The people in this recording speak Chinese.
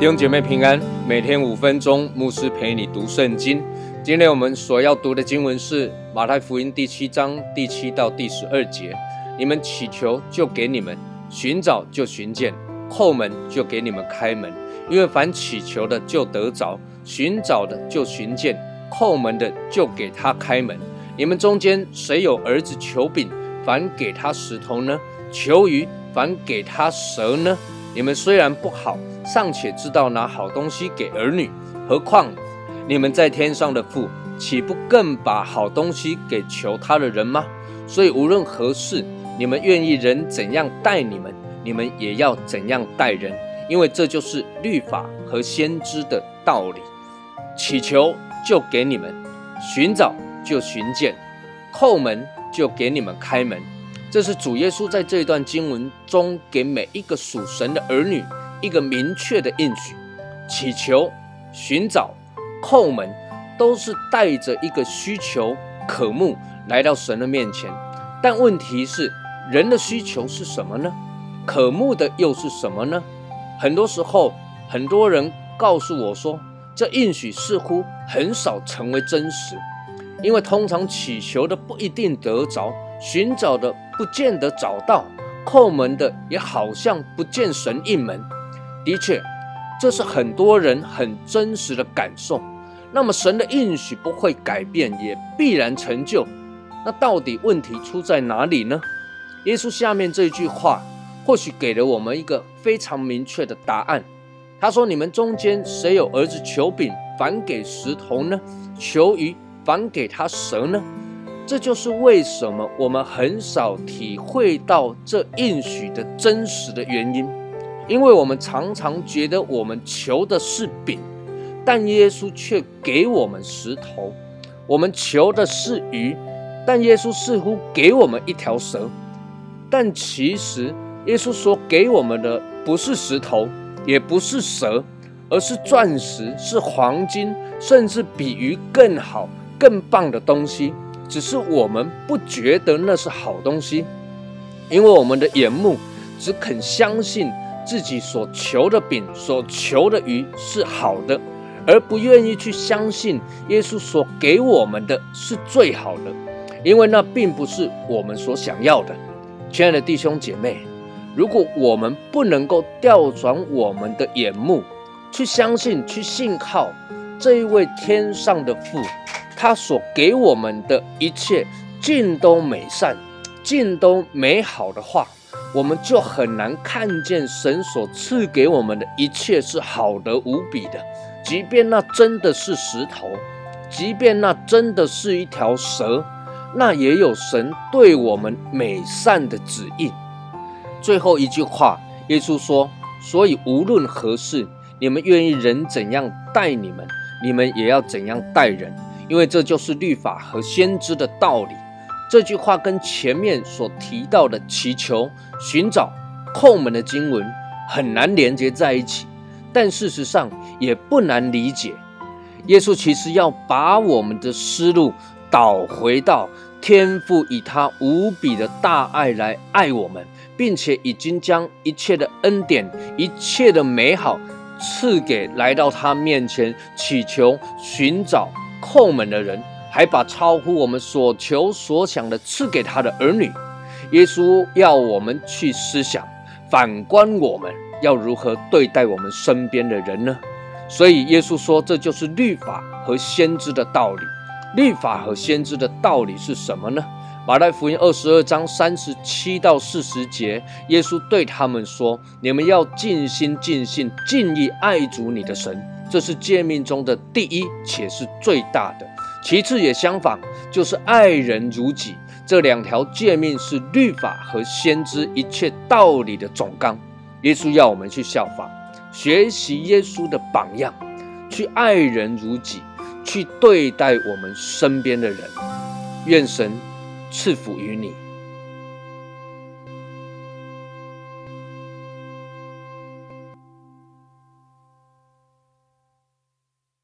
弟兄姐妹平安，每天五分钟，牧师陪你读圣经。今天我们所要读的经文是马太福音第七章第七到第十二节。你们祈求，就给你们；寻找，就寻见；叩门，就给你们开门。因为凡祈求的，就得着；寻找的，就寻见；叩门的，就给他开门。你们中间谁有儿子求饼，反给他石头呢？求鱼，反给他蛇呢？你们虽然不好，尚且知道拿好东西给儿女，何况你们在天上的父，岂不更把好东西给求他的人吗？所以无论何事，你们愿意人怎样待你们，你们也要怎样待人，因为这就是律法和先知的道理。祈求就给你们，寻找就寻见，叩门就给你们开门。这是主耶稣在这一段经文中给每一个属神的儿女一个明确的应许：祈求、寻找、叩门，都是带着一个需求、渴慕来到神的面前。但问题是，人的需求是什么呢？渴慕的又是什么呢？很多时候，很多人告诉我说，这应许似乎很少成为真实，因为通常祈求的不一定得着。寻找的不见得找到，叩门的也好像不见神应门。的确，这是很多人很真实的感受。那么，神的应许不会改变，也必然成就。那到底问题出在哪里呢？耶稣下面这句话，或许给了我们一个非常明确的答案。他说：“你们中间谁有儿子求饼，反给石头呢？求鱼，反给他蛇呢？”这就是为什么我们很少体会到这应许的真实的原因，因为我们常常觉得我们求的是饼，但耶稣却给我们石头；我们求的是鱼，但耶稣似乎给我们一条蛇。但其实耶稣所给我们的不是石头，也不是蛇，而是钻石、是黄金，甚至比鱼更好、更棒的东西。只是我们不觉得那是好东西，因为我们的眼目只肯相信自己所求的饼、所求的鱼是好的，而不愿意去相信耶稣所给我们的是最好的，因为那并不是我们所想要的。亲爱的弟兄姐妹，如果我们不能够调转我们的眼目，去相信、去信靠这一位天上的父。他所给我们的一切尽都美善，尽都美好的话，我们就很难看见神所赐给我们的一切是好的无比的。即便那真的是石头，即便那真的是一条蛇，那也有神对我们美善的指引。最后一句话，耶稣说：“所以无论何事，你们愿意人怎样待你们，你们也要怎样待人。”因为这就是律法和先知的道理。这句话跟前面所提到的祈求、寻找、叩门的经文很难连接在一起，但事实上也不难理解。耶稣其实要把我们的思路导回到天父以他无比的大爱来爱我们，并且已经将一切的恩典、一切的美好赐给来到他面前祈求、寻找。叩门的人，还把超乎我们所求所想的赐给他的儿女。耶稣要我们去思想，反观我们要如何对待我们身边的人呢？所以耶稣说，这就是律法和先知的道理。律法和先知的道理是什么呢？马太福音二十二章三十七到四十节，耶稣对他们说：“你们要尽心、尽性、尽意爱主你的神。”这是诫命中的第一，且是最大的。其次也相仿，就是爱人如己。这两条诫命是律法和先知一切道理的总纲。耶稣要我们去效仿，学习耶稣的榜样，去爱人如己，去对待我们身边的人。愿神赐福于你。